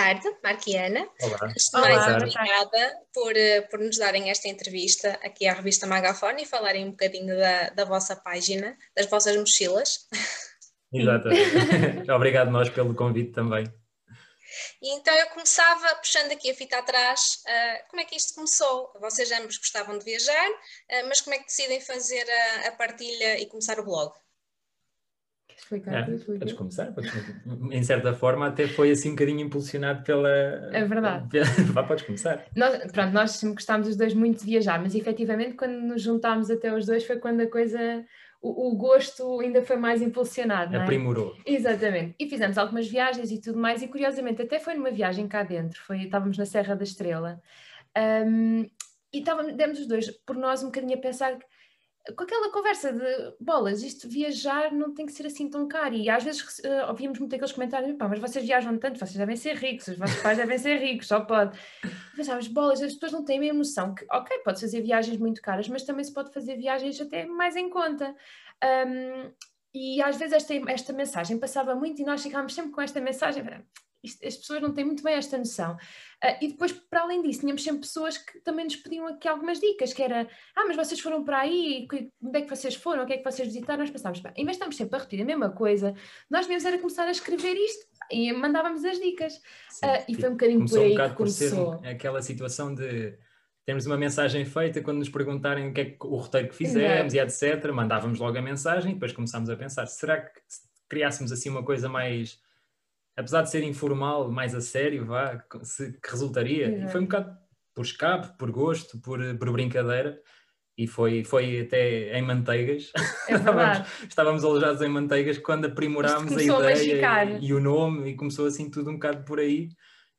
tarde, Marquiana. Olá. Mais Olá, obrigada por, eh, por nos darem esta entrevista aqui à revista Magafone e falarem um bocadinho da, da vossa página, das vossas mochilas. Exatamente. Obrigado nós pelo convite também. E então eu começava, puxando aqui a fita atrás, uh, como é que isto começou? Vocês ambos gostavam de viajar, uh, mas como é que decidem fazer a, a partilha e começar o blog? Explicar? É, podes começar, podes Em certa forma, até foi assim um bocadinho impulsionado pela. É verdade. Vá, podes começar. Nós, pronto, nós sempre gostámos os dois muito de viajar, mas efetivamente quando nos juntámos até os dois foi quando a coisa. O, o gosto ainda foi mais impulsionado. Não é? Aprimorou. Exatamente. E fizemos algumas viagens e tudo mais, e curiosamente, até foi numa viagem cá dentro, foi, estávamos na Serra da Estrela, um, e estávamos, demos os dois por nós um bocadinho a pensar que com aquela conversa de bolas, isto viajar não tem que ser assim tão caro. E às vezes uh, ouvimos muito aqueles comentários: pá, mas vocês viajam tanto, vocês devem ser ricos, os vossos pais devem ser ricos, só pode. Pensávamos, bolas, as pessoas não têm a mesma noção que, ok, pode fazer viagens muito caras, mas também se pode fazer viagens até mais em conta. Um, e às vezes esta, esta mensagem passava muito e nós ficámos sempre com esta mensagem: isto, as pessoas não têm muito bem esta noção. Uh, e depois, para além disso, tínhamos sempre pessoas que também nos pediam aqui algumas dicas, que era, ah, mas vocês foram para aí, onde é que vocês foram, o que é que vocês visitaram? Nós pensávamos, bem, em vez de estarmos sempre a repetir a mesma coisa, nós devíamos era começar a escrever isto e mandávamos as dicas. uh, e foi um bocadinho por aí um que começou. Por ser aquela situação de temos uma mensagem feita, quando nos perguntarem o que é que, o roteiro que fizemos Exato. e etc., mandávamos logo a mensagem e depois começámos a pensar, será que criássemos assim uma coisa mais apesar de ser informal, mais a sério, vá, que resultaria. E foi um bocado por escape, por gosto, por, por brincadeira. E foi, foi até em manteigas. É estávamos, estávamos alojados em manteigas quando aprimorámos a ideia e, e, o nome e começou assim tudo um bocado por aí.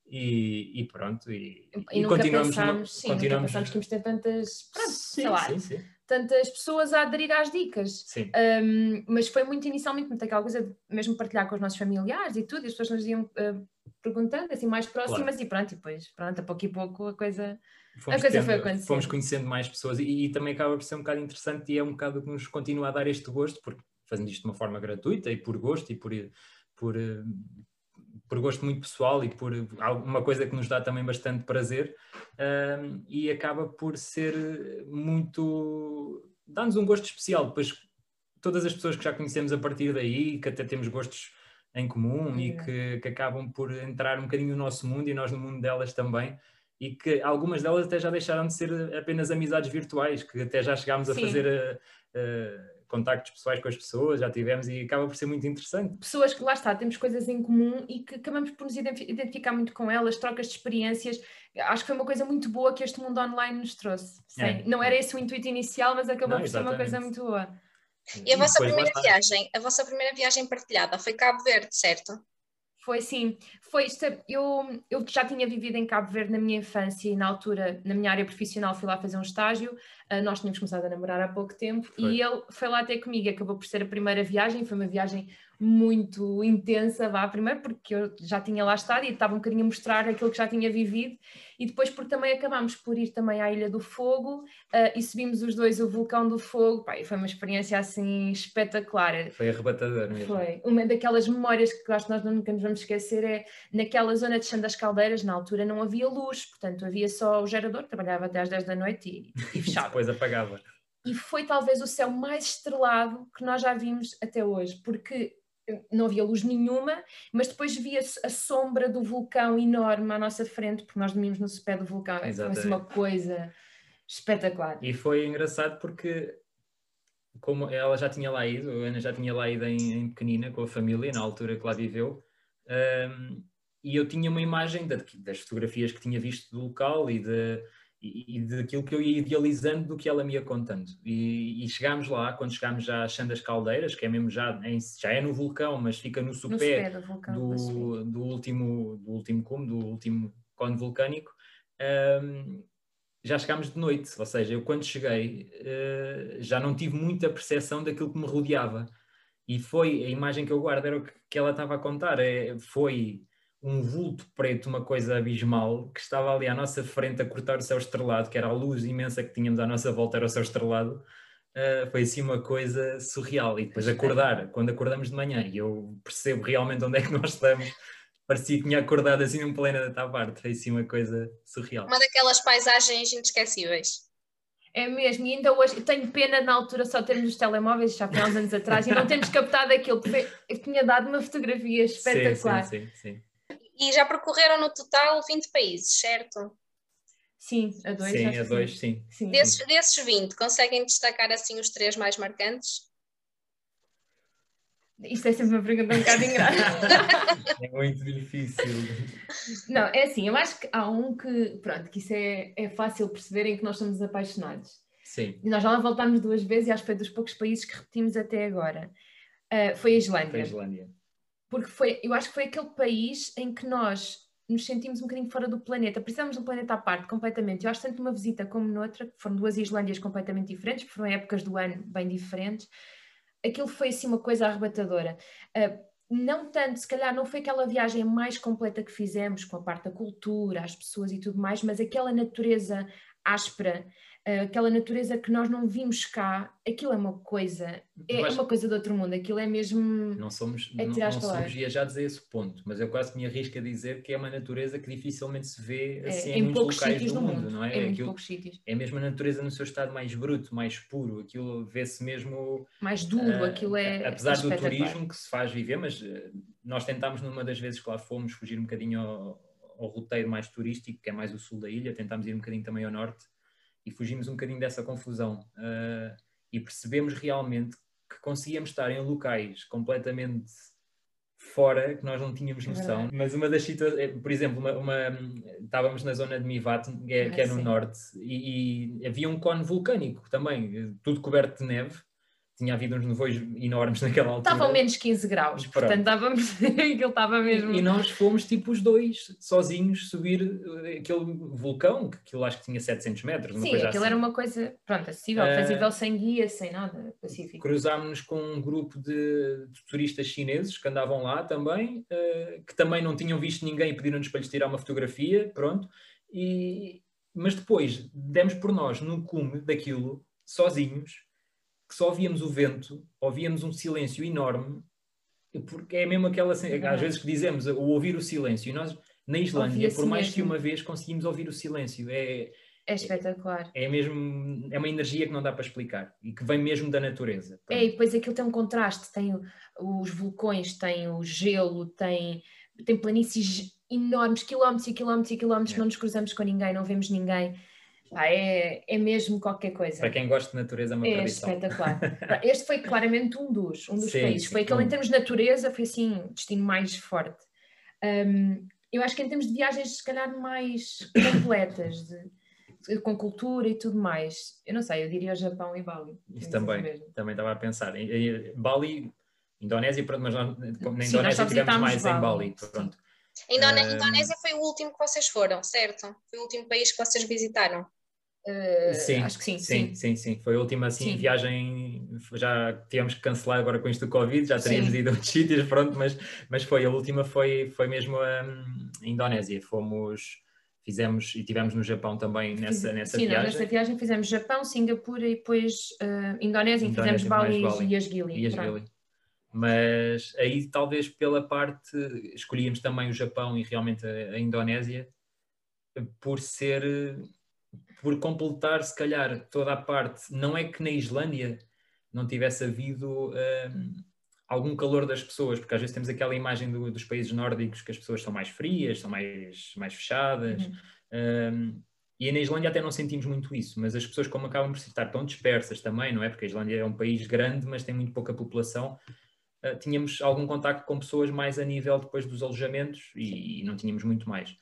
E, e pronto, e, e, e continuamos, pensámos, sim, continuamos... pensámos que íamos ter tantas, pronto, sim, sei lá, sim, sim tantas pessoas a aderir às dicas. Um, mas foi muito inicialmente muito aquela coisa de mesmo partilhar com os nossos familiares e tudo, e as pessoas nos iam uh, perguntando, assim, mais próximas, claro. e pronto, e depois, pronto, a pouco e pouco a coisa, fomos a coisa tendo, foi acontecendo. Fomos conhecendo mais pessoas e, e, também acaba por ser um bocado interessante e é um bocado que nos continua a dar este gosto, porque fazendo isto de uma forma gratuita e por gosto e por, por, eh, por gosto muito pessoal e por alguma coisa que nos dá também bastante prazer um, e acaba por ser muito dá-nos um gosto especial depois todas as pessoas que já conhecemos a partir daí que até temos gostos em comum é. e que, que, acabam por entrar um bocadinho no nosso mundo e nós no mundo delas também e que algumas delas até já deixaram de ser apenas amizades virtuais que até já chegámos a Sim. fazer a, a contactos pessoais com as pessoas, já tivemos e acaba por ser muito interessante. Pessoas que lá está, temos coisas em comum e que acabamos por nos identificar muito com elas, trocas de experiências. Acho que foi uma coisa muito boa que este mundo online nos trouxe. É. Não era esse o intuito inicial, mas acabou Não, por ser uma coisa muito boa. E a vossa primeira viagem, a vossa primeira viagem partilhada foi Cabo Verde, certo? Foi sim, foi isto, eu, eu já tinha vivido em Cabo Verde na minha infância e na altura, na minha área profissional, fui lá fazer um estágio, uh, nós tínhamos começado a namorar há pouco tempo foi. e ele foi lá até comigo, acabou por ser a primeira viagem, foi uma viagem muito intensa, vá, primeiro porque eu já tinha lá estado e estava um bocadinho a mostrar aquilo que já tinha vivido, e depois porque também acabámos por ir também à Ilha do Fogo uh, e subimos os dois o vulcão do Fogo, pá, foi uma experiência assim espetacular. Foi arrebatador mesmo. Foi, uma daquelas memórias que acho que nós nunca nos vamos esquecer é naquela zona de Chão das Caldeiras, na altura não havia luz, portanto havia só o gerador, trabalhava até às 10 da noite e, e fechava. Depois apagava. E foi talvez o céu mais estrelado que nós já vimos até hoje, porque não havia luz nenhuma, mas depois via a sombra do vulcão enorme à nossa frente, porque nós dormimos no pé do vulcão. Exatamente. Foi assim uma coisa espetacular. E foi engraçado porque, como ela já tinha lá ido, a Ana já tinha lá ido em, em pequenina com a família, na altura que lá viveu, um, e eu tinha uma imagem das fotografias que tinha visto do local e de e, e daquilo que eu ia idealizando do que ela me ia contando. E, e chegámos lá, quando chegámos já a Chã das Caldeiras, que é mesmo já, em, já é no vulcão, mas fica no supé, do, vulcão, do, do, último, do último cume, do último cone vulcânico, um, já chegámos de noite, ou seja, eu quando cheguei uh, já não tive muita percepção daquilo que me rodeava. E foi a imagem que eu guardo, era o que, que ela estava a contar, é, foi um vulto preto, uma coisa abismal, que estava ali à nossa frente a cortar o céu estrelado, que era a luz imensa que tínhamos à nossa volta, era o céu estrelado. Uh, foi assim uma coisa surreal. E depois acordar, quando acordamos de manhã, e eu percebo realmente onde é que nós estamos, parecia que tinha acordado assim num pleno da Tabarte, foi assim uma coisa surreal. Uma daquelas paisagens inesquecíveis. É mesmo, e ainda hoje tenho pena na altura só termos os telemóveis, já foi há uns anos atrás, e não termos captado aquilo, porque eu tinha dado uma fotografia espetacular. Sim, sim, sim, sim. E já percorreram no total 20 países, certo? Sim, a dois. Sim, a dois, sim. sim. Desses, desses 20, conseguem destacar assim os três mais marcantes? Isto é sempre uma pergunta um bocado engraçada. É muito difícil. Não, é assim, eu acho que há um que, pronto, que isso é, é fácil perceber em que nós somos apaixonados. Sim, E nós já lá voltámos duas vezes e acho que foi dos poucos países que repetimos até agora. Ah, foi a Islândia. foi a Islândia. Porque foi, eu acho que foi aquele país em que nós nos sentimos um bocadinho fora do planeta. Precisamos de um planeta à parte, completamente. Eu acho tanto numa visita como noutra, que foram duas Islândias completamente diferentes, foram épocas do ano bem diferentes. Aquilo foi assim uma coisa arrebatadora. Ah, não tanto, se calhar não foi aquela viagem mais completa que fizemos, com a parte da cultura, as pessoas e tudo mais, mas aquela natureza áspera, aquela natureza que nós não vimos cá, aquilo é uma coisa, é acho- uma coisa de outro mundo, aquilo é mesmo. Não somos, É não, não somos viajados a esse ponto, mas eu quase me arrisco a dizer que é uma natureza que dificilmente se vê É, assim em em muitos poucos locais sítios do no mundo, mundo, não é? em muito Aquilo- poucos sítios. é mesmo a natureza no seu estado mais bruto, mais puro, aquilo vê-se mesmo. Mais duro, ah, aquilo é. Apesar do turismo que se faz viver, mas ah, nós tentámos numa das vezes que lá fomos fugir um bocadinho ao, ao roteiro mais turístico, que é mais o sul da ilha, tentámos ir um bocadinho também ao norte e fugimos um bocadinho dessa confusão. ah, e percebemos realmente que conseguíamos estar em locais completamente fora que nós não tínhamos É noção. verdade. Mas uma das situações, por exemplo, uma, uma- estávamos na zona de Mivat, que é, Ah, que é no norte, e, e havia um cone vulcânico também, eh, tudo coberto de neve. Tinha havido uns nevoeios enormes naquela altura. Estavam menos 15 graus, Pronto. portanto estávamos. aquilo estava mesmo. E, nós fomos tipo os dois, sozinhos, subir eh, aquele vulcão, que aquilo acho que tinha 700 metros. Sim, aquilo assim. era uma coisa, pronto, acessível, Ah, fazível sem guia, sem nada, pacífico. Cruzámos-nos com um grupo de, de turistas chineses que andavam lá também, eh, que também não tinham visto ninguém e pediram-nos para lhes tirar uma fotografia, pronto. E, mas depois demos por nós no cume daquilo, sozinhos, que só ouvíamos o vento, ouvíamos um silêncio enorme, porque é mesmo aquela, às vezes que dizemos, o ouvir o silêncio, e nós na Islândia, por mais que mesmo. uma vez conseguimos ouvir o silêncio, é, É espetacular. é mesmo, é uma energia que não dá para explicar, e que vem mesmo da natureza. É, e depois aquilo tem um contraste, tem os vulcões, tem o gelo, tem, tem planícies enormes, quilómetros e quilómetros e quilómetros, É. não nos cruzamos com ninguém, não vemos ninguém. Pá, é, é mesmo qualquer coisa. Para quem gosta de natureza é uma É tradição. espetacular. Este foi claramente um dos, um dos Sim, países. sim, Foi aquele, em um. termos de natureza, foi assim, o destino mais forte. Hum, eu acho que em termos de viagens, se calhar mais completas, de- de- com cultura e tudo mais, eu não sei, eu diria o Japão e Bali. Isso também, mesmo. também estava a pensar. Em- em- Bali, Indonésia, pronto, mas nós, como na Sim, Indonésia tivemos mais em Bali, Bali. sim. Pronto. A Indonésia foi o último que vocês foram, certo? Foi o último país que vocês visitaram. Uh, Sim, acho que sim, sim, sim. sim, sim. Foi a última assim, Sim. viagem, já tivemos que cancelar agora com isto do Covid, já teríamos Sim. ido a outros sítios, pronto, mas, mas foi, a última foi, foi mesmo a, a Indonésia. Fomos, fizemos e tivemos no Japão também nessa, nessa sim, viagem. nessa viagem fizemos Japão, Singapura e depois uh, Indonésia, e fizemos Bali, e as Gili. e as pronto. Gili. Mas aí talvez pela parte, escolhíamos também o Japão e realmente a, a Indonésia por ser, por completar se calhar toda a parte, não é que na Islândia não tivesse havido hum, algum calor das pessoas, porque às vezes temos aquela imagem do- dos países nórdicos que as pessoas são mais frias, são mais, mais fechadas, Uhum. um, e na Islândia até não sentimos muito isso, mas as pessoas como acabam por estar tão dispersas também, não é? Porque a Islândia é um país grande, mas tem muito pouca população. uh, tínhamos algum contacto com pessoas mais a nível depois dos alojamentos e, e não tínhamos muito mais.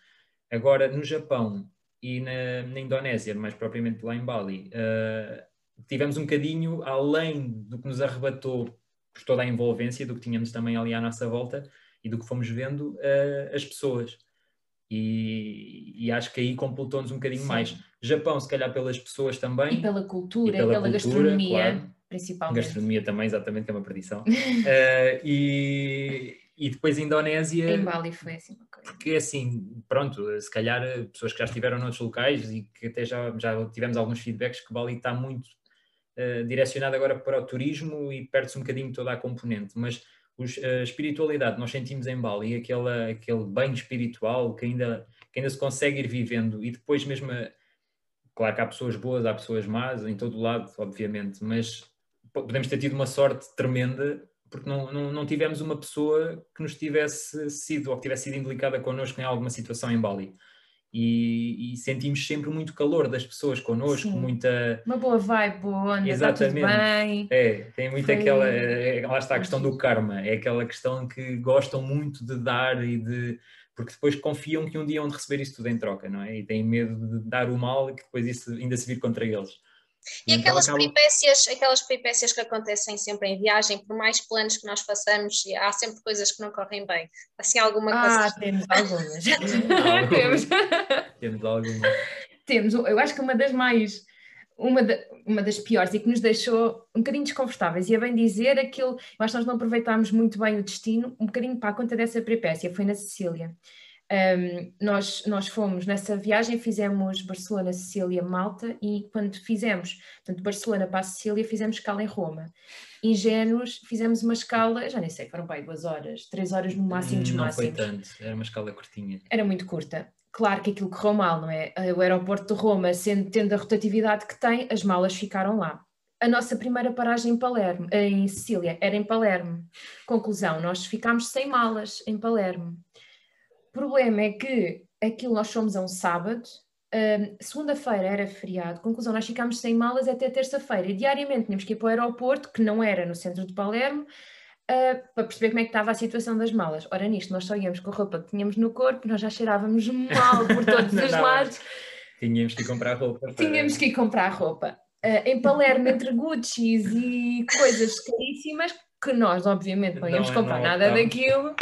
Agora, no Japão e na, na Indonésia, mais propriamente lá em Bali, uh, tivemos um bocadinho além do que nos arrebatou por toda a envolvência, do que tínhamos também ali à nossa volta e do que fomos vendo, uh, as pessoas e, e acho que aí completou-nos um bocadinho Sim. mais. Japão, se calhar pelas pessoas também. E pela cultura, E pela pela, cultura, gastronomia, claro. principalmente. Gastronomia também, exatamente, que é uma perdição. Eh, e, e depois a Indonésia, Em Bali foi assim. Que assim, pronto, se calhar eh, pessoas que já estiveram noutros locais e que até já, já tivemos alguns feedbacks que Bali está muito eh, direcionado agora para o turismo e perde-se um bocadinho toda a componente, mas a espiritualidade nós sentimos em Bali, aquela, aquele bem espiritual que ainda, que ainda se consegue ir vivendo e depois mesmo, claro que há pessoas boas, há pessoas más em todo lado, obviamente, mas podemos ter tido uma sorte tremenda porque não, não, não tivemos uma pessoa que nos tivesse sido ou que tivesse sido implicada connosco em alguma situação em Bali e, e, sentimos sempre muito calor das pessoas connosco, Sim. muita. Uma boa vibe, boa onda, Exatamente. Bem. É, tem muito Foi... aquela. É, lá está a questão do karma, é aquela questão que gostam muito de dar e de. Porque depois confiam que um dia vão receber isso tudo em troca, não é? E têm medo de dar o mal e que depois isso ainda se vir contra eles. E, então aquelas, acaba... peripécias, aquelas peripécias que acontecem sempre em viagem, por mais planos que nós façamos, há sempre coisas que não correm bem. Assim, alguma coisa. Ah, temos algumas. temos. temos algumas. Temos, eu acho que uma das mais. Uma, de, uma das piores e que nos deixou um bocadinho desconfortáveis, e a bem dizer, aquilo, eu acho que nós não aproveitámos muito bem o destino, um bocadinho para a conta dessa peripécia, foi na Sicília. Um, nós, nós fomos nessa viagem, fizemos Barcelona, Sicília, Malta e quando fizemos, portanto, Barcelona para a Sicília, fizemos escala em Roma. Ingênuos, fizemos uma escala, já nem sei, foram bem duas horas, três horas no máximo dos não máximos. Não foi tanto, era uma escala curtinha. Era muito curta. Claro que aquilo correu mal, não é? O aeroporto de Roma, sendo, tendo a rotatividade que tem, as malas ficaram lá. A nossa primeira paragem em Palermo, em Sicília, era em Palermo. Conclusão, nós ficámos sem malas em Palermo problema é que aquilo nós fomos a um sábado, uh, segunda-feira era feriado, conclusão, nós ficámos sem malas até terça-feira e diariamente tínhamos que ir para o aeroporto, que não era no centro de Palermo, uh, para perceber como é que estava a situação das malas. Ora, nisto, nós só íamos com a roupa que tínhamos no corpo, nós já cheirávamos mal por todos os lados. Tínhamos que ir comprar roupa. Para... Tínhamos que ir comprar roupa. Uh, em Palermo, entre Gucci's e coisas caríssimas, que nós, obviamente, não íamos não, comprar não nada daquilo.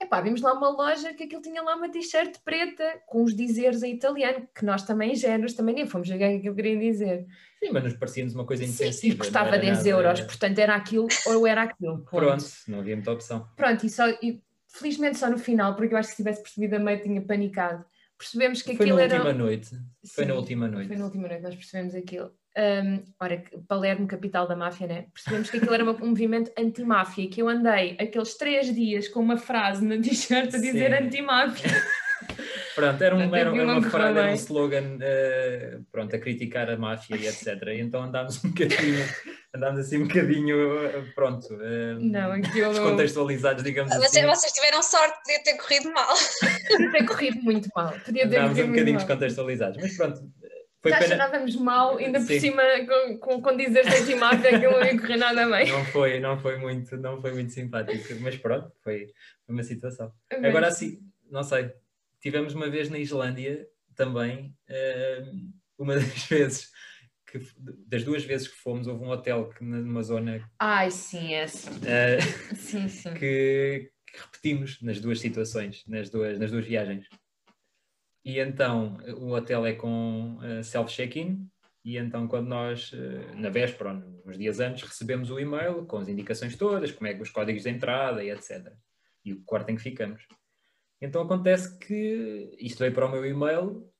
Epá, vimos lá uma loja que aquilo tinha lá uma t-shirt preta com os dizeres em italiano, que nós também ingênuos também nem fomos jogar o que eu queria dizer. Sim, mas nos parecia-nos uma coisa inofensiva. Sim, custava 10 nada... euros, portanto era aquilo ou era aquilo. Ponto. Pronto, não havia muita opção. Pronto, e, só, e felizmente só no final, porque eu acho que se tivesse percebido a meio tinha panicado. Percebemos que foi aquilo era... Foi na última noite. Foi Sim, na última noite. Foi na última noite, nós percebemos aquilo. Um, ora, Palermo, capital da máfia, né? Percebemos que aquilo era um movimento anti-máfia, que eu andei aqueles três dias com uma frase na t-shirt a dizer anti-máfia. Pronto, era, um, era, era uma frase, era um slogan uh, pronto, a criticar a máfia e etc. E então andámos um bocadinho, andámos assim um bocadinho, pronto, uh, Não, aquilo... descontextualizados, digamos Vocês, assim. Vocês tiveram sorte, podia ter corrido mal. Podia ter corrido muito mal. Podia ter andámos um bocadinho descontextualizados, mas pronto, foi Já pena... achávamos mal, ainda Sim. por cima com, com, com dizer anti-máfia que não ia correr nada bem. Não foi, não foi muito, não foi muito simpático, mas pronto, foi, uma situação. Agora assim, não sei, tivemos uma vez na Islândia também, uh, uma das vezes que, das duas vezes que fomos, houve um hotel que numa zona. Ai, sim, é. Uh, sim, sim. Que, que, repetimos nas duas situações, nas duas, nas duas viagens. E então o hotel é com uh, self-check-in, e então quando nós, uh, na véspera, uns dias antes, recebemos o e-mail com as indicações todas, como é que os códigos de entrada e etc. E o quarto em que ficamos. Então acontece que isto veio para o meu e-mail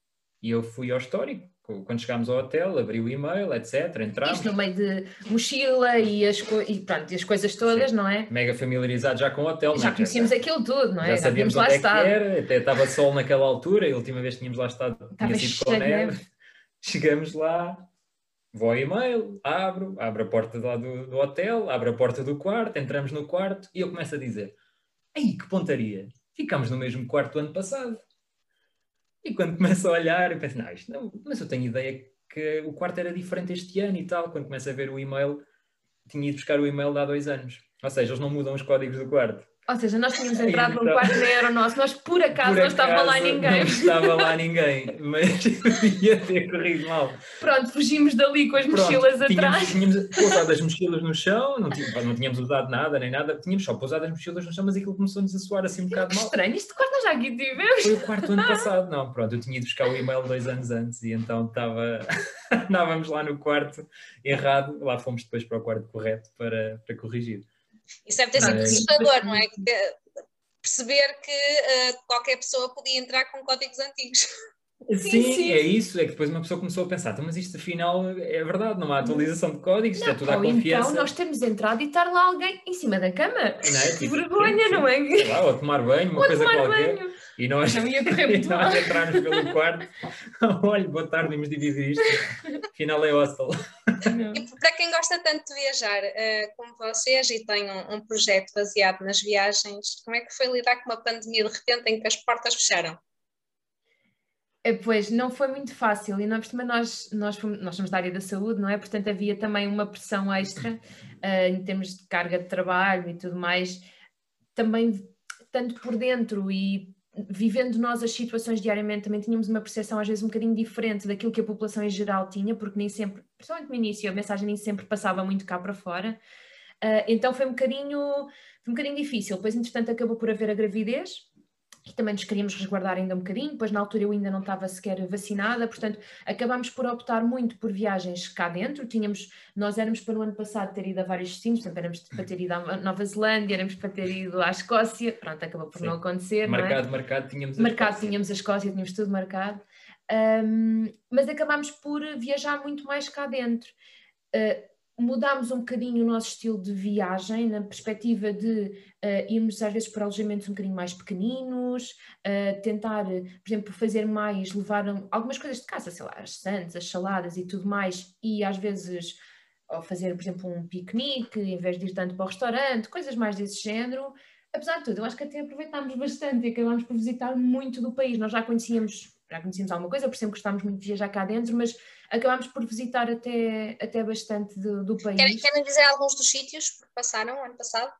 e eu fui ao histórico quando chegámos ao hotel, abri o e-mail, etc. Entramos. Isto no meio de mochila e as, e, pronto, e as coisas todas, Sim. não é? Mega familiarizado já com o hotel. Já conhecíamos aquilo tudo, não é? Já, já sabíamos lá estado. Era, até estava sol naquela altura, a última vez que tínhamos lá estado tinha sido com neve. Chegamos lá, vou ao e-mail, abro, abro a porta lá do, do hotel, abro a porta do quarto, entramos no quarto e eu começo a dizer: Ei, que pontaria! Ficámos no mesmo quarto do ano passado. E quando começo a olhar, eu penso, não, isto não, mas eu tenho ideia que o quarto era diferente este ano e tal. Quando começo a ver o e-mail, tinha ido buscar o e-mail de há dois anos. Ou seja, eles não mudam os códigos do quarto. Ou seja, nós tínhamos entrado então, num quarto que era o nosso, nós por acaso por não estava lá ninguém. Não estava lá ninguém, mas ia ter corrido mal. Pronto, fugimos dali com as Pronto, mochilas tínhamos, atrás. Tínhamos pousado as mochilas no chão, não tínhamos, não tínhamos usado nada nem nada, tínhamos só pousado as mochilas no chão, mas aquilo começou-nos a soar assim um bocado mal. estranho, isto quarto nós já aqui tivemos. Foi o quarto ano passado, não, pronto, eu tinha ido buscar o e-mail dois anos antes e então estava, andávamos lá no quarto errado, lá fomos depois para o quarto correto para, para corrigir. Isso deve ter sido assustador, não é? perceber que uh, qualquer pessoa podia entrar com códigos antigos. Sim, sim, sim, é isso. É que depois uma pessoa começou a pensar, então, mas isto afinal é verdade, não há atualização de códigos, isto é tudo à então confiança. Então nós temos entrado e estar lá alguém em cima da cama. Não é? Tipo, vergonha, sim, não é? Lá, ou tomar banho, uma ou coisa qualquer. Banho. E nós, não ia nós entrarmos pelo quarto. Olha, boa tarde, vamos dividir isto. Afinal é hostel. E para quem gosta tanto de viajar uh, como vocês e tem um, um projeto baseado nas viagens, como é que foi lidar com uma pandemia de repente em que as portas fecharam? É, pois, não foi muito fácil e nós, nós, nós, fomos, nós somos da área da saúde, não é? Portanto, havia também uma pressão extra uh, em termos de carga de trabalho e tudo mais, também tanto por dentro e vivendo nós as situações diariamente, também tínhamos uma percepção às vezes um bocadinho diferente daquilo que a população em geral tinha, porque nem sempre, principalmente no início, a mensagem nem sempre passava muito cá para fora. Uh, então foi um bocadinho, foi um bocadinho difícil. Depois, entretanto, acabou por haver a gravidez, e também nos queríamos resguardar ainda um bocadinho, pois na altura eu ainda não estava sequer vacinada, portanto acabámos por optar muito por viagens cá dentro, tínhamos, nós éramos para o ano passado ter ido a vários destinos, portanto éramos para ter ido à Nova Zelândia, éramos para ter ido à Escócia, pronto, acabou por Sim. não acontecer, Marcado, não é? marcado, tínhamos a Marcado, Escócia. tínhamos a Escócia, tínhamos tudo marcado, um, mas acabámos por viajar muito mais cá dentro. Uh, mudámos um bocadinho o nosso estilo de viagem, na perspectiva de uh, irmos às vezes para alojamentos um bocadinho mais pequeninos, uh, tentar, por exemplo, fazer mais, levar algumas coisas de casa, sei lá, as sandes, as saladas e tudo mais, e às vezes fazer, por exemplo, um piquenique, em vez de ir tanto para o restaurante, coisas mais desse género. Apesar de tudo, eu acho que até aproveitámos bastante e acabámos por visitar muito do país. Nós já conhecíamos, já conhecíamos alguma coisa, por exemplo, gostávamos muito de viajar cá dentro, mas acabámos por visitar até, até bastante do, do país. Querem, querem dizer alguns dos sítios que passaram ano passado?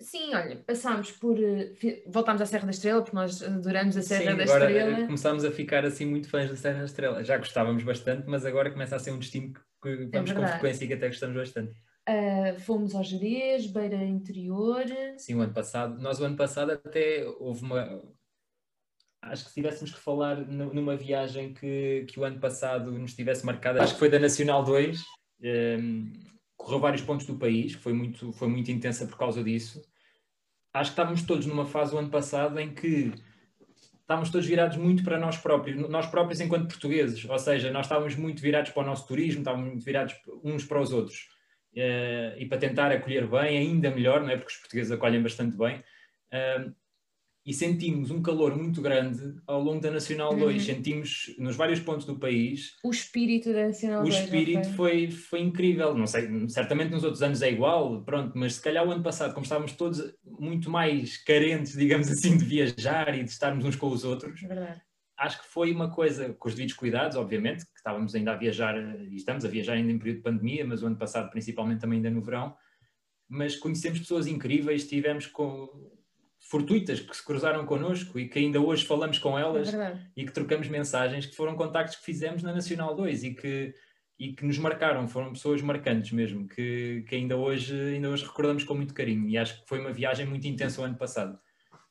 Sim, olha, passámos por. Eh, voltámos à Serra da Estrela, porque nós adoramos a Serra Sim, da agora Estrela. Eh, começámos a ficar assim muito fãs da Serra da Estrela. Já gostávamos bastante, mas agora começa a ser um destino que é vamos é com frequência e que até gostamos bastante. Uh, fomos ao Jerez, Beira Interior. Sim, o ano passado. Nós, o ano passado, até houve uma acho que se tivéssemos que falar numa viagem que, que o ano passado nos tivesse marcado, acho que foi da Nacional 2, um, ehm, correu vários pontos do país, foi muito, foi muito intensa por causa disso. Acho que estávamos todos numa fase o ano passado em que estávamos todos virados muito para nós próprios, nós próprios enquanto portugueses, ou seja, nós estávamos muito virados para o nosso turismo, estávamos muito virados uns para os outros. Uh, e para tentar acolher bem, ainda melhor, não é? porque os portugueses acolhem bastante bem. Uh, e sentimos um calor muito grande ao longo da Nacional 2. Uhum. Sentimos nos vários pontos do país. O espírito da Nacional 2. O espírito foi? foi? Foi, incrível. Não sei, certamente nos outros anos é igual, pronto, mas se calhar o ano passado, como estávamos todos muito mais carentes, digamos assim, de viajar e de estarmos uns com os outros. Verdade. Acho que foi uma coisa, com os devidos cuidados, obviamente, que estávamos ainda a viajar, e estamos a viajar ainda em período de pandemia, mas o ano passado, principalmente, também ainda no verão. Mas conhecemos pessoas incríveis, estivemos com, fortuitas que se cruzaram connosco e que ainda hoje falamos com elas é e que trocamos mensagens, que foram contactos que fizemos na Nacional 2 e que, e que nos marcaram, foram pessoas marcantes mesmo, que, que ainda, hoje, ainda hoje recordamos com muito carinho e acho que foi uma viagem muito intensa o ano passado.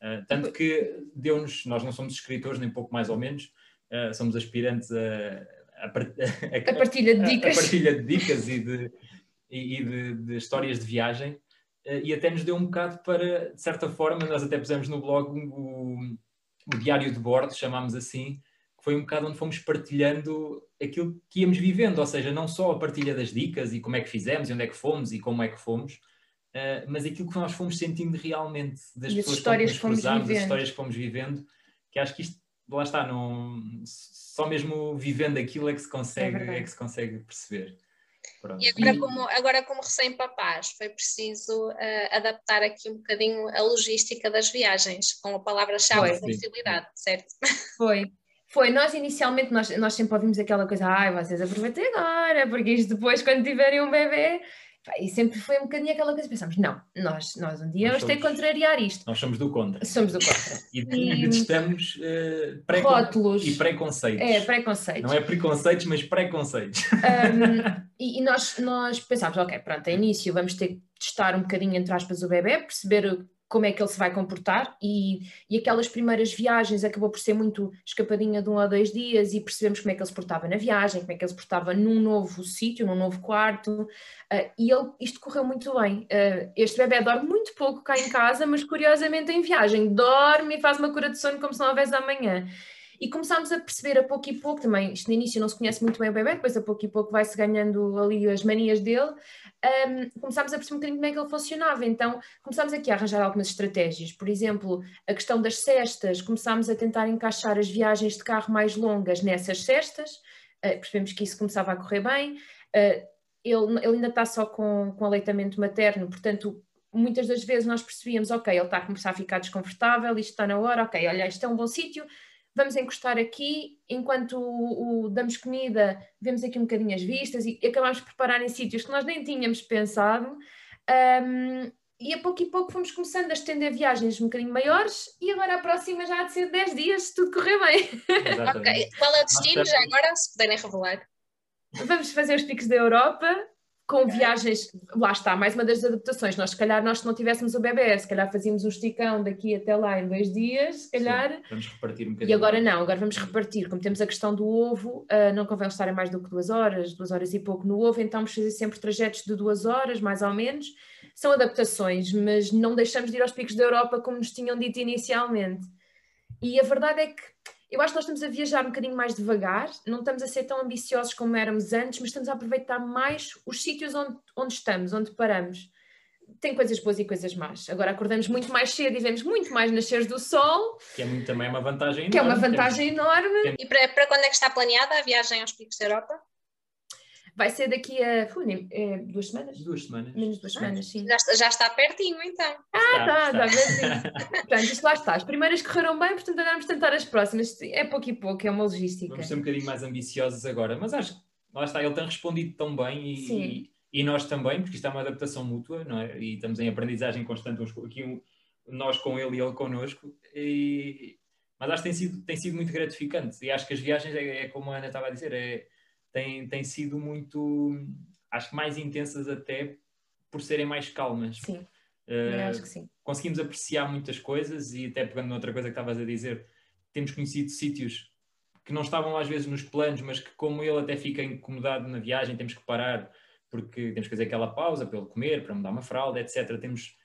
Uh, tanto que deu-nos, nós não somos escritores, nem pouco mais ou menos, uh, somos aspirantes a, a, a, a, partilha de dicas, a, partilha de dicas e de, e, de, de histórias de viagem e até nos deu um bocado para, de certa forma, nós até pusemos no blog o, o diário de bordo, chamámos assim, que foi um bocado onde fomos partilhando aquilo que íamos vivendo, ou seja, não só a partilha das dicas e como é que fizemos, e onde é que fomos e como é que fomos, uh, mas aquilo que nós fomos sentindo realmente das e pessoas histórias que fomos cruzamos, as histórias que fomos vivendo, que acho que isto, lá está, não, só mesmo vivendo aquilo é que se consegue, é, é que se consegue perceber. Pronto. E agora, como, agora como recém-papás, foi preciso uh, adaptar aqui um bocadinho a logística das viagens, com a palavra-chave flexibilidade, certo? Foi. Foi, nós inicialmente, nós, nós sempre ouvimos aquela coisa, ai, vocês aproveitem agora, porque isto depois, quando tiverem um bebê, e sempre foi um bocadinho aquela coisa, pensamos, não, nós, nós um dia nós vamos ter que contrariar isto. Nós somos do contra. Somos do contra. e, e detestamos uh, pré rótulos e preconceitos. É, preconceitos. Não é preconceitos, mas preconceitos. Um, e, e nós, nós pensámos, ok, pronto, a início vamos ter que testar um bocadinho, entre aspas, o bebê, perceber como é que ele se vai comportar e, e aquelas primeiras viagens acabou por ser muito escapadinha de um a dois dias e percebemos como é que ele se portava na viagem, como é que ele se portava num novo sítio, num novo quarto uh, e ele, isto correu muito bem. Uh, este bebê dorme muito pouco cá em casa, mas curiosamente em viagem dorme e faz uma cura de sono como se não houvesse amanhã. E começámos a perceber a pouco e pouco, também, isto no início não se conhece muito bem o bebê, depois a pouco e pouco vai-se ganhando ali as manias dele, um, começámos a perceber um bocadinho como é que ele funcionava, então começámos aqui a arranjar algumas estratégias, por exemplo, a questão das cestas, começámos a tentar encaixar as viagens de carro mais longas nessas cestas, uh, percebemos que isso começava a correr bem, uh, ele, ele ainda está só com, com aleitamento materno, portanto muitas das vezes nós percebíamos, ok, ele está a começar a ficar desconfortável, isto está na hora, ok, olha, isto é um bom sítio, vamos encostar aqui, enquanto o, o, damos comida, vemos aqui um bocadinho as vistas e acabamos de preparar em sítios que nós nem tínhamos pensado. Um, e a pouco e pouco fomos começando a estender viagens um bocadinho maiores e agora a próxima já há de ser 10 dias, se tudo correr bem. ok, qual é o destino já agora, se puderem revelar? Vamos fazer os picos da Europa, com viagens, lá está, mais uma das adaptações. Nós, se calhar, nós se não tivéssemos o bebê, se calhar fazíamos um esticão daqui até lá em dois dias, se calhar. Sim, vamos repartir um bocadinho. E agora não, agora vamos repartir. Como temos a questão do ovo, uh, não convém estar mais do que duas horas, duas horas e pouco no ovo, então vamos fazer sempre trajetos de duas horas, mais ou menos. São adaptações, mas não deixamos de ir aos picos da Europa como nos tinham dito inicialmente. E a verdade é que eu acho que nós estamos a viajar um bocadinho mais devagar, não estamos a ser tão ambiciosos como éramos antes, mas estamos a aproveitar mais os sítios onde, onde estamos, onde paramos. Tem coisas boas e coisas más. Agora acordamos muito mais cedo e vemos muito mais nascer do sol. Que é muito, também uma vantagem enorme. Que é uma vantagem enorme. E para, para quando é que está planeada a viagem aos picos da Europa? Vai ser daqui a é, duas semanas? Duas semanas. Menos duas semanas, sim. Já está, já está pertinho, então. Ah, está, está, está. portanto, isto lá está. As primeiras correram bem, portanto agora vamos tentar as próximas. É pouco e pouco, é uma logística. Vamos ser um bocadinho mais ambiciosos agora, mas acho que lá está, ele tem respondido tão bem e, e, e, nós também, porque isto é uma adaptação mútua, não é? E estamos em aprendizagem constante, aqui nós com ele e ele connosco. E, mas acho que tem sido, tem sido muito gratificante e acho que as viagens, é, é como a Ana estava a dizer, é têm, têm sido muito, acho que mais intensas até por serem mais calmas. Sim, uh, acho que sim. Conseguimos apreciar muitas coisas e até pegando noutra coisa que estavas a dizer, temos conhecido sítios que não estavam às vezes nos planos, mas que como ele até fica incomodado na viagem, temos que parar porque temos que fazer aquela pausa para ele comer, para mudar uma fralda, etc. Temos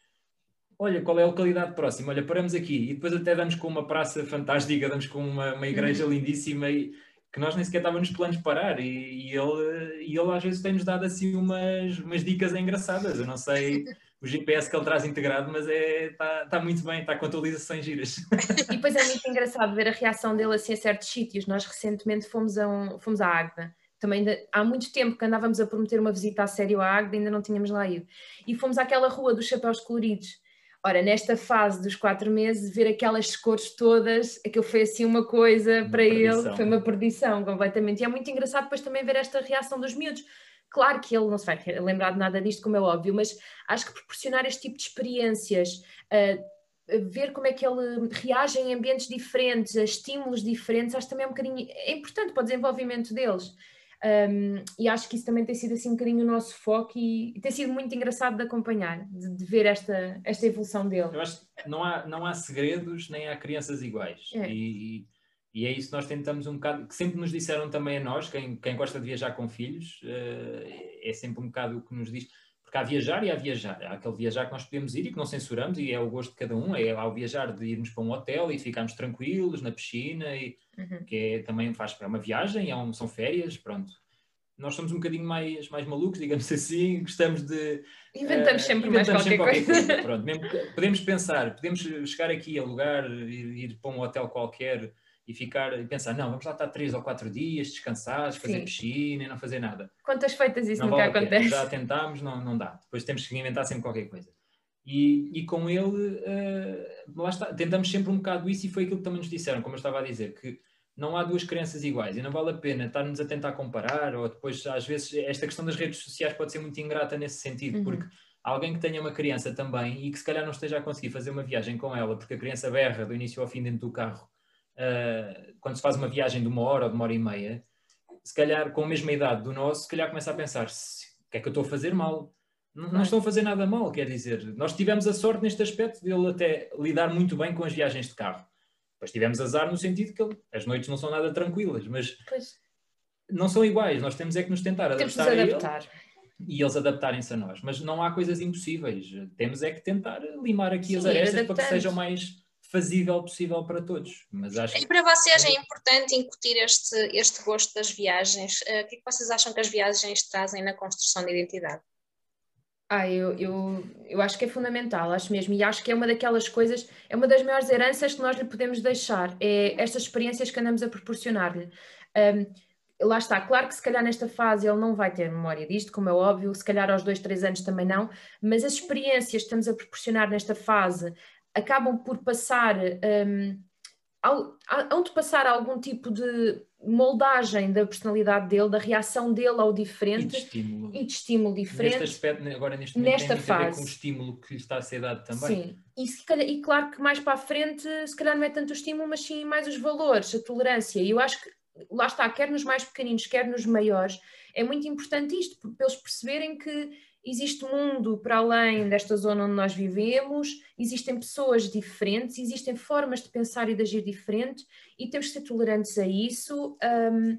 olha, qual é a localidade próxima? Olha, paramos aqui. E depois até damos com uma praça fantástica, damos com uma, uma igreja uhum. lindíssima e que nós nem sequer estávamos nos planos de parar e, e, ele, e ele às vezes tem-nos dado assim umas, umas dicas engraçadas. Eu não sei o GPS que ele traz integrado, mas está é, tá, tá muito bem, está com atualizações giras. E depois é muito engraçado ver a reação dele assim a certos sítios. Nós recentemente fomos a, um, fomos à Águeda. Também há muito tempo que andávamos a prometer uma visita a sério à Águeda, ainda não tínhamos lá ido. E fomos àquela rua dos chapéus coloridos Ora, nesta fase dos quatro meses, ver aquelas cores todas, aquilo foi assim uma coisa uma para perdição. ele, foi uma perdição completamente. E é muito engraçado depois também ver esta reação dos miúdos. Claro que ele não se vai lembrar de nada disto, como é óbvio, mas acho que proporcionar este tipo de experiências, uh, ver como é que ele reage em ambientes diferentes, a estímulos diferentes, acho que também é um bocadinho é importante para o desenvolvimento deles. Um, e acho que isso também tem sido assim um bocadinho o nosso foco e, e tem sido muito engraçado de acompanhar, de, de, ver esta, esta evolução dele. Eu acho que não há, não há segredos nem há crianças iguais. É. E, e é isso que nós tentamos um bocado, que sempre nos disseram também a nós, quem, quem gosta de viajar com filhos, uh, é sempre um bocado o que nos diz porque há viajar e há viajar. Há aquele viajar que nós podemos ir e que não censuramos, e é o gosto de cada um. É ao viajar de irmos para um hotel e ficarmos tranquilos na piscina, e, uhum. que é, também faz é uma viagem, é um, são férias, pronto. Nós somos um bocadinho mais, mais malucos, digamos assim, gostamos de. Inventamos uh, sempre inventamos mais qualquer, sempre qualquer coisa. coisa. Pronto, podemos pensar, podemos chegar aqui a lugar, ir, ir para um hotel qualquer e ficar e pensar, não, vamos lá estar três ou quatro dias descansados, fazer Sim. piscina e não fazer nada. Quantas feitas isso não nunca vale acontece? Já tentámos, não, não dá. Depois temos que inventar sempre qualquer coisa. E, e com ele, uh, lá está, tentamos sempre um bocado isso e foi aquilo que também nos disseram, como eu estava a dizer, que não há duas crianças iguais e não vale a pena estarmos a tentar comparar ou depois, às vezes, esta questão das redes sociais pode ser muito ingrata nesse sentido, uhum. porque alguém que tenha uma criança também e que se calhar não esteja a conseguir fazer uma viagem com ela porque a criança berra do início ao fim dentro do carro uh, quando se faz uma viagem de uma hora ou de uma hora e meia, se calhar com a mesma idade do nosso, se calhar começa a pensar: o que é que eu estou a fazer mal? Não, não estou a fazer nada mal, quer dizer, nós tivemos a sorte neste aspecto de ele até lidar muito bem com as viagens de carro. Depois tivemos azar no sentido que ele, as noites não são nada tranquilas, mas pois. não são iguais. Nós temos é que nos tentar adaptar, adaptar. a ele e eles adaptarem-se a nós. Mas não há coisas impossíveis. Temos é que tentar limar aqui Sim, as arestas para que sejam mais fazível possível para todos. Mas acho e para vocês é importante incutir este, este gosto das viagens. Uh, o que é que vocês acham que as viagens trazem na construção de identidade? Ah, eu, eu, eu acho que é fundamental, acho mesmo, e acho que é uma daquelas coisas, é uma das maiores heranças que nós lhe podemos deixar, é estas experiências que andamos a proporcionar-lhe. Um, lá está, claro que se calhar nesta fase ele não vai ter memória disto, como é óbvio, se calhar aos dois, três anos também não, mas as experiências que estamos a proporcionar nesta fase acabam por passar, um, hão de passar algum tipo de moldagem da personalidade dele, da reação dele ao diferente e de estímulo, e de estímulo diferente. Neste aspecto, agora neste momento, nesta tem fase. a ver com o estímulo que lhe está a ser dado também. Sim, e, calhar, e, claro que mais para a frente, se calhar não é tanto o estímulo, mas sim mais os valores, a tolerância. E eu acho que, lá está, quer nos mais pequeninos, quer nos maiores, é muito importante isto, para eles perceberem que existe mundo para além desta zona onde nós vivemos, existem pessoas diferentes, existem formas de pensar e de agir diferentes e temos que ser tolerantes a isso um,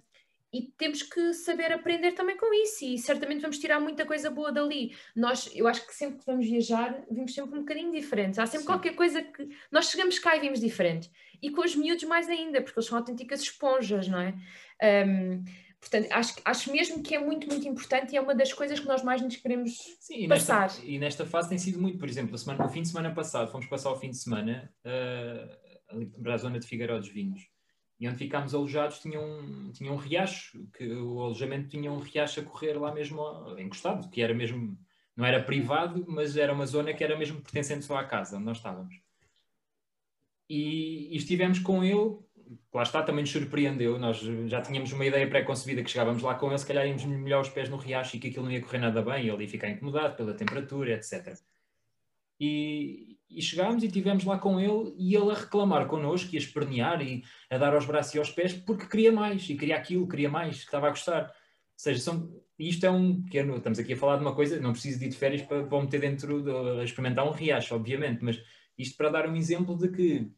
e temos que saber aprender também com isso e certamente vamos tirar muita coisa boa dali. Nós, eu acho que sempre que vamos viajar, vimos sempre um bocadinho diferentes. Há sempre Sim. qualquer coisa que nós chegamos cá e vimos diferente. E com os miúdos mais ainda, porque eles são autênticas esponjas, não é? Um, Portanto, acho, acho mesmo que é muito, muito importante e é uma das coisas que nós mais nos queremos Sim, e passar. Nesta, e nesta fase tem sido muito, por exemplo, semana, o fim de semana passado, fomos passar o fim de semana uh, ali para a zona de Figueiró dos Vinhos. E onde ficámos alojados tinha um, tinha um riacho, que o alojamento tinha um riacho a correr lá mesmo encostado, que era mesmo, não era privado, mas era uma zona que era mesmo pertencente só à casa onde nós estávamos. E, e estivemos com ele lá está, também nos surpreendeu. Nós já tínhamos uma ideia pré-concebida que chegávamos lá com ele, se calhar íamos melhor os pés no riacho e que aquilo não ia correr nada bem, e ele ia ficar incomodado pela temperatura, etc. E, e chegámos e tivemos lá com ele e ele a reclamar connosco e a espernear e a dar aos braços e aos pés porque queria mais e queria aquilo, queria mais, que estava a gostar. Ou seja, são, isto é um pequeno. Estamos aqui a falar de uma coisa, não preciso de ir de férias para, para meter dentro, de, experimentar um riacho, obviamente, mas isto para dar um exemplo de que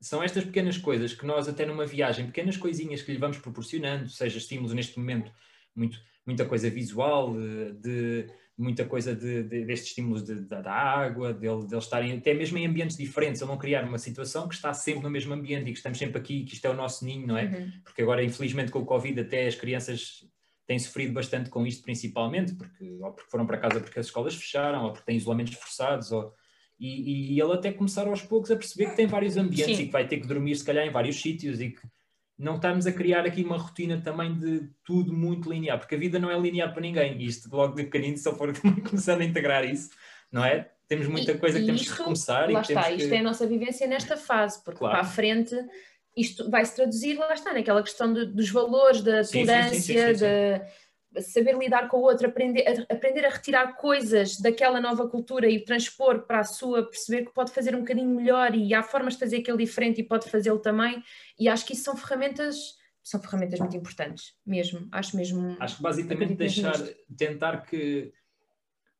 são estas pequenas coisas que nós, até numa viagem, pequenas coisinhas que lhe vamos proporcionando, seja estímulos neste momento, muito, muita coisa visual, de, de muita coisa de, de, destes estímulos de, da água, de, de estarem até mesmo em ambientes diferentes, ele não criar uma situação que está sempre no mesmo ambiente e que estamos sempre aqui, que isto é o nosso ninho, não é? Uhum. Porque agora, infelizmente, com o Covid, até as crianças têm sofrido bastante com isto, principalmente, porque, ou porque foram para casa porque as escolas fecharam, ou porque têm isolamentos forçados, ou e, e, ele até começar aos poucos a perceber que tem vários ambientes Sim. e que vai ter que dormir se calhar em vários sítios e que não estamos a criar aqui uma rotina também de tudo muito linear, porque a vida não é linear para ninguém, e isto logo de pequenino, eu for começando a integrar isso, não é? Temos muita e, coisa que temos que recomeçar. Lá e está, isto que... é a nossa vivência nesta fase, porque claro. para a frente isto vai se traduzir, lá está, naquela questão de, dos valores, da tolerância, da saber lidar com o outro, aprender a, aprender a retirar coisas daquela nova cultura e transpor para a sua, perceber que pode fazer um bocadinho melhor e há formas de fazer aquele diferente e pode fazê-lo também. E acho que isso são ferramentas são ferramentas muito importantes, mesmo. Acho mesmo. Acho que basicamente deixar, tentar que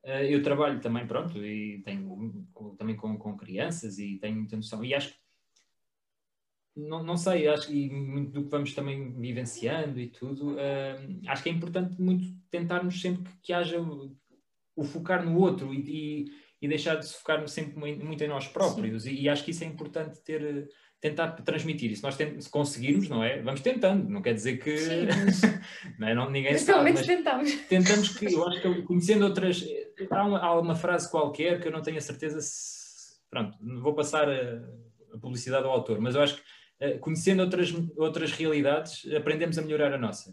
uh, eu trabalho também, pronto, e tenho também com, com crianças e tenho muita noção. E acho que não, não sei, acho que muito do que vamos também vivenciando e tudo, uh, acho que é importante muito tentarmos sempre que, que haja o, o, focar no outro e, e, e, deixar de se focar sempre muito em nós próprios. E, e, acho que isso é importante ter, tentar transmitir. Se nós se conseguirmos, não é? Vamos tentando, não quer dizer que Sim, mas... não é? não, ninguém mas sabe. Mas tentamos. tentamos que, eu acho que conhecendo outras. Há uma, há uma frase qualquer que eu não tenho a certeza se. Pronto, vou passar a, a publicidade ao autor, mas eu acho que conhecendo outras, outras realidades, aprendemos a melhorar a nossa.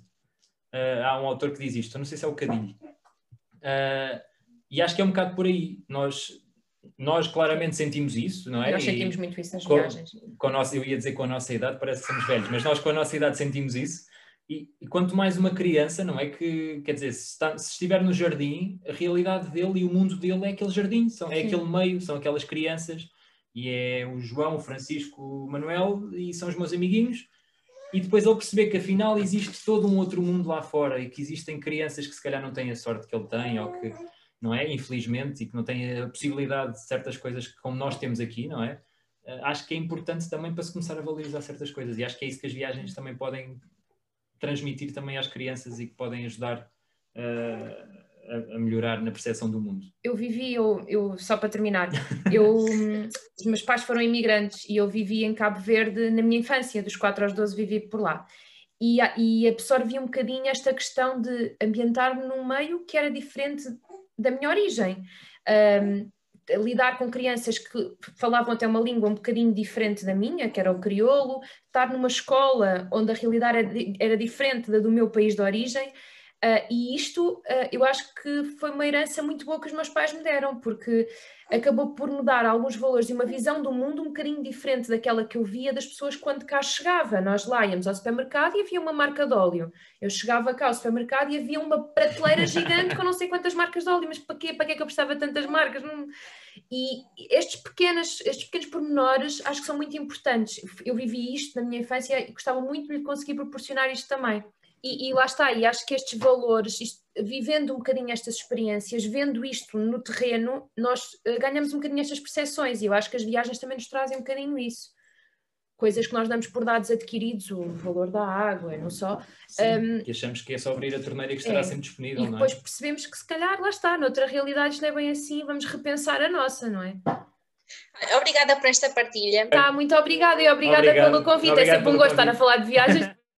Uh, há um autor que diz isto, não sei se é o Cadilho. Uh, e acho que é um bocado por aí. Nós, nós claramente sentimos isso, não é? Nós sentimos e muito isso nas com, viagens. Com a nossa, eu ia dizer com a nossa idade, parece que somos velhos, mas nós com a nossa idade sentimos isso. E, e quanto mais uma criança, não é? Que, quer dizer, se, está, se, estiver no jardim, a realidade dele e o mundo dele é aquele jardim, são, é aquele meio, são aquelas crianças e é o João, o Francisco, o Manuel, e são os meus amiguinhos. E depois ele perceber que afinal existe todo um outro mundo lá fora e que existem crianças que se calhar não têm a sorte que ele tem ou que, não é? Infelizmente, e que não têm a possibilidade de certas coisas como nós temos aqui, não é? Eh, acho que é importante também para se começar a valorizar certas coisas e acho que é isso que as viagens também podem transmitir também às crianças e que podem ajudar uh, a, a, melhorar na percepção do mundo? Eu vivi, eu, eu só para terminar, eu, os meus pais foram imigrantes e eu vivi em Cabo Verde na minha infância, dos 4 aos 12 vivi por lá. E, e absorvi um bocadinho esta questão de ambientar-me num meio que era diferente da minha origem. Um, lidar com crianças que falavam até uma língua um bocadinho diferente da minha, que era o crioulo, estar numa escola onde a realidade era, era diferente da do meu país de origem, Uh, e isto uh, eu acho que foi uma herança muito boa que os meus pais me deram, porque acabou por me dar alguns valores e uma visão do mundo um bocadinho diferente daquela que eu via das pessoas quando cá chegava. Nós lá íamos ao supermercado e havia uma marca de óleo. Eu chegava cá ao supermercado e havia uma prateleira gigante com não sei quantas marcas de óleo, mas para quê? Para que é que eu precisava tantas marcas? E estes pequenos, estes pequenos pormenores acho que são muito importantes. Eu vivi isto na minha infância e gostava muito de lhe conseguir proporcionar isto também. E, e, lá está, e acho que estes valores, isto, vivendo um bocadinho estas experiências, vendo isto no terreno, nós uh, ganhamos um bocadinho estas percepções e eu acho que as viagens também nos trazem um bocadinho isso. Coisas que nós damos por dados adquiridos, o valor da água, não só. Sim, um, e achamos que é só abrir a torneira e que estará é, sempre disponível. E depois é? percebemos que se calhar, lá está, noutra realidade isto não é bem assim, vamos repensar a nossa, não é? Obrigada por esta partilha. Tá, muito obrigada e obrigada Obrigado. pelo convite. Obrigado é sempre um gosto estar a falar de viagens.